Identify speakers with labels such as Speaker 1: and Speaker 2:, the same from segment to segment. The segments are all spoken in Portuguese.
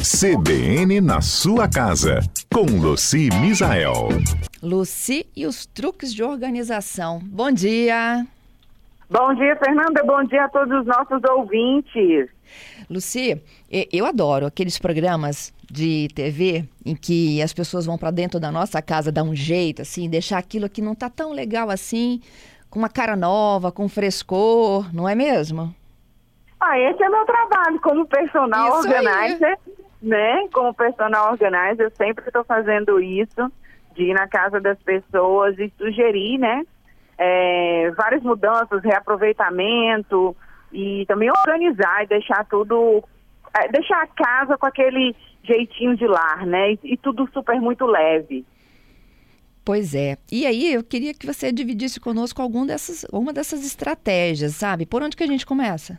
Speaker 1: CBN na sua casa, com Luci Misael.
Speaker 2: Luci e os truques de organização. Bom dia.
Speaker 3: Bom dia, Fernanda. Bom dia a todos os nossos ouvintes.
Speaker 2: Luci, eu adoro aqueles programas de TV em que as pessoas vão para dentro da nossa casa dar um jeito, assim, deixar aquilo que não tá tão legal assim, com uma cara nova, com frescor, não é mesmo?
Speaker 3: Ah, esse é meu trabalho como personal isso organizer, aí. né? Como personal organizer, eu sempre estou fazendo isso, de ir na casa das pessoas e sugerir, né? É, várias mudanças, reaproveitamento e também organizar e deixar tudo, é, deixar a casa com aquele jeitinho de lar, né? E, e tudo super muito leve.
Speaker 2: Pois é. E aí eu queria que você dividisse conosco algum dessas, uma dessas estratégias, sabe? Por onde que a gente começa?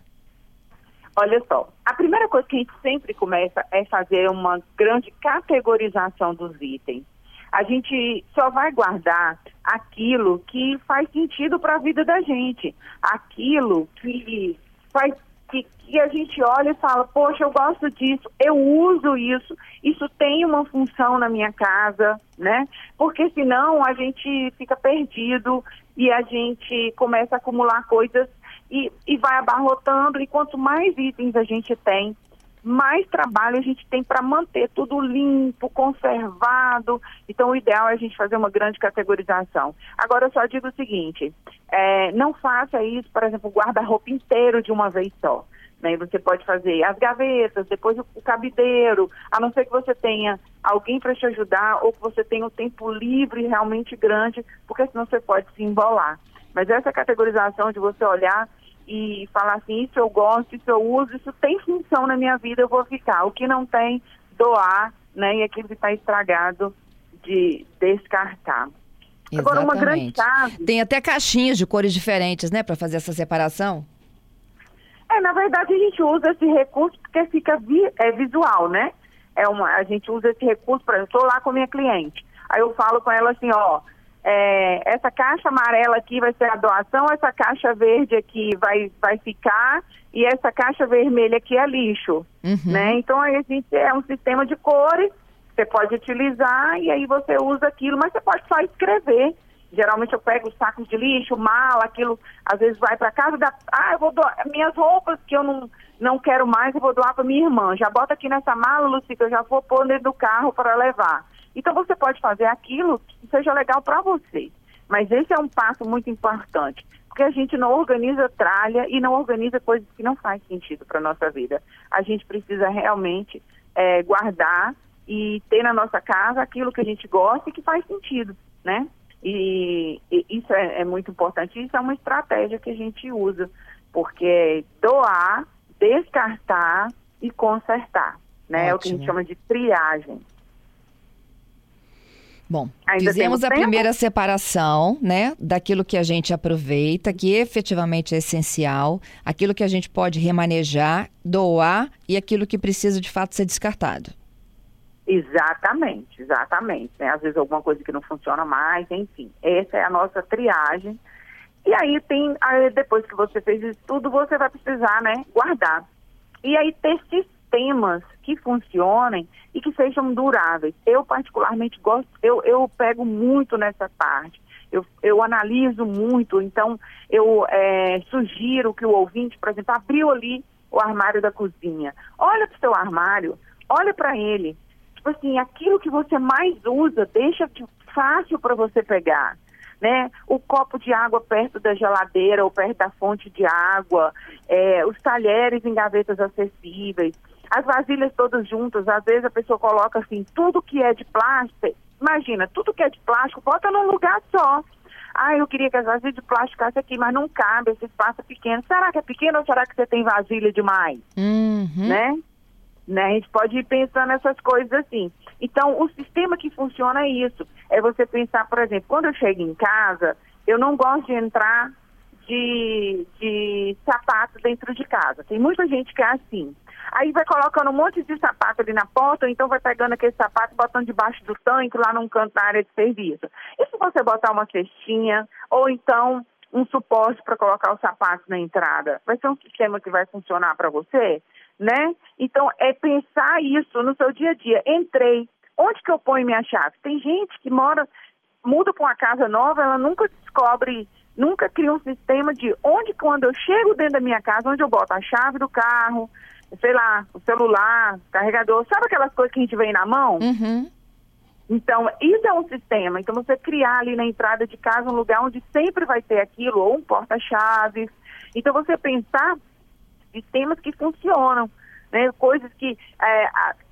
Speaker 3: Olha só, a primeira coisa que a gente sempre começa é fazer uma grande categorização dos itens. A gente só vai guardar aquilo que faz sentido para a vida da gente, aquilo que faz que, que, a gente olha e fala, poxa, eu gosto disso, eu uso isso, isso tem uma função na minha casa, né? Porque senão a gente fica perdido e a gente começa a acumular coisas e, e vai abarrotando, e quanto mais itens a gente tem, mais trabalho a gente tem para manter tudo limpo, conservado. Então, o ideal é a gente fazer uma grande categorização. Agora, eu só digo o seguinte: é, não faça isso, por exemplo, guarda-roupa inteiro de uma vez só. Né? Você pode fazer as gavetas, depois o, cabideiro, a não ser que você tenha alguém para te ajudar ou que você tenha o tempo livre realmente grande, porque senão você pode se embolar. Mas essa categorização de você olhar e falar assim, isso eu gosto, isso eu uso, isso tem função na minha vida, eu vou ficar. O que não tem, doar, né? E aquilo que está estragado, de descartar.
Speaker 2: Exatamente. Agora, uma grande chave... Tem até caixinhas de cores diferentes, né, para fazer essa separação?
Speaker 3: É, na verdade, a gente usa esse recurso porque fica vi, é, visual, né? É uma, a gente usa esse recurso, para eu estou lá com a minha cliente. Aí eu falo com ela assim, ó, é, essa caixa amarela aqui vai ser a doação, essa caixa verde aqui vai, vai ficar e essa caixa vermelha aqui é lixo, uhum. né? Então a gente é um sistema de cores, você pode utilizar e aí você usa aquilo, mas você pode só escrever. Geralmente eu pego os sacos de lixo, mala, aquilo, às vezes vai para casa da, ah, eu vou doar minhas roupas que eu não não quero mais, eu vou doar para minha irmã. Já bota aqui nessa mala, Luci, que eu já vou pôr dentro do carro para levar. Então você pode fazer aquilo que seja legal para você. Mas esse é um passo muito importante, porque a gente não organiza tralha e não organiza coisas que não fazem sentido para a nossa vida. A gente precisa realmente é, guardar e ter na nossa casa aquilo que a gente gosta e que faz sentido, né? E, e isso é, é, muito importante. Isso é uma estratégia que a gente usa, porque é doar, descartar e consertar, né? Ótimo. É o que a gente chama de triagem.
Speaker 2: Bom, Ainda fizemos a tempo? primeira separação, né, daquilo que a gente aproveita, que efetivamente é essencial, aquilo que a gente pode remanejar, doar e aquilo que precisa de fato ser descartado.
Speaker 3: Exatamente, exatamente. Né? Às vezes alguma coisa que não funciona mais, enfim. Essa é a nossa triagem. E aí tem, aí depois que você fez isso tudo, você vai precisar, né, guardar. E aí ter sistemas que funcionem e que sejam duráveis. Eu particularmente gosto, eu, eu pego muito nessa parte. Eu, eu analiso muito, então eu é, sugiro que o ouvinte, por exemplo, abriu ali o armário da cozinha. Olha para o seu armário, olha para ele. Tipo assim, aquilo que você mais usa, deixa fácil para você pegar. Né? O copo de água perto da geladeira ou perto da fonte de água, é, os talheres em gavetas acessíveis, as vasilhas todas juntas, às vezes a pessoa coloca assim, tudo que é de plástico, imagina, tudo que é de plástico, bota num lugar só. Ah, eu queria que as vasilhas de plástico ficassem aqui, mas não cabe, esse espaço é pequeno. Será que é pequeno ou será que você tem vasilha demais? Uhum. Né? né? A gente pode ir pensando nessas coisas assim. Então, o sistema que funciona é isso. É você pensar, por exemplo, quando eu chego em casa, eu não gosto de entrar de, de sapato dentro de casa. Tem muita gente que é assim. Aí vai colocando um monte de sapato ali na porta, ou então vai pegando aquele sapato e botando debaixo do tanque lá num canto da área de serviço. E se você botar uma cestinha, ou então um suporte para colocar o sapato na entrada, vai ser um sistema que vai funcionar para você? né? Então, é pensar isso no seu dia a dia. Entrei, onde que eu ponho minha chave? Tem gente que mora, muda para uma casa nova, ela nunca descobre, nunca cria um sistema de onde, quando eu chego dentro da minha casa, onde eu boto a chave do carro, sei lá, o celular, carregador, sabe aquelas coisas que a gente vem na mão?
Speaker 2: Uhum.
Speaker 3: Então, isso é um sistema. Então, você criar ali na entrada de casa um lugar onde sempre vai ter aquilo, ou um porta-chaves. Então, você pensar sistemas que funcionam, né? Coisas que, é,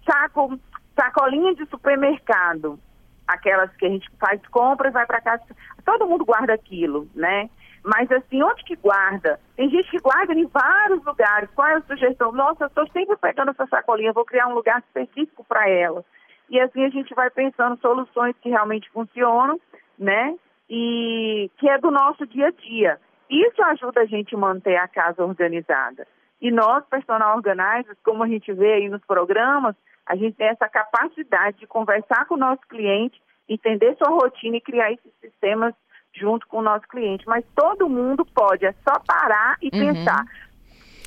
Speaker 3: saco, sacolinha de supermercado, aquelas que a gente faz compras, vai para casa, todo mundo guarda aquilo, né? Mas assim, onde que guarda? Tem gente que guarda em vários lugares. Qual é a sugestão? Nossa, eu estou sempre pegando essa sacolinha, vou criar um lugar específico para ela. E assim a gente vai pensando soluções que realmente funcionam, né? E que é do nosso dia a dia. Isso ajuda a gente a manter a casa organizada. E nós, personal organizers, como a gente vê aí nos programas, a gente tem essa capacidade de conversar com o nosso cliente, entender sua rotina e criar esses sistemas junto com o nosso cliente. Mas todo mundo pode, é só parar e uhum. pensar.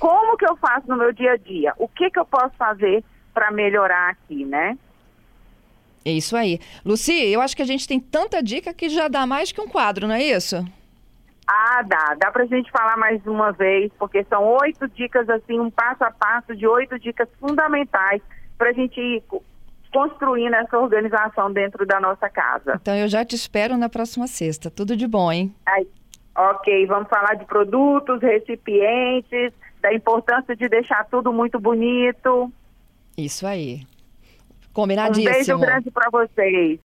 Speaker 3: Como que eu faço no meu dia a dia? O que que eu posso fazer para melhorar aqui, né?
Speaker 2: É isso aí. Luci, eu acho que a gente tem tanta dica que já dá mais que um quadro, não é isso?
Speaker 3: Ah, dá. Dá pra gente falar mais uma vez, porque são oito dicas, assim, um passo a passo de oito dicas fundamentais pra gente ir construindo essa organização dentro da nossa casa.
Speaker 2: Então eu já te espero na próxima sexta. Tudo de bom, hein?
Speaker 3: Ai, ok, vamos falar de produtos, recipientes, da importância de deixar tudo muito bonito.
Speaker 2: Isso aí. Combinadíssimo. Um
Speaker 3: beijo grande para vocês.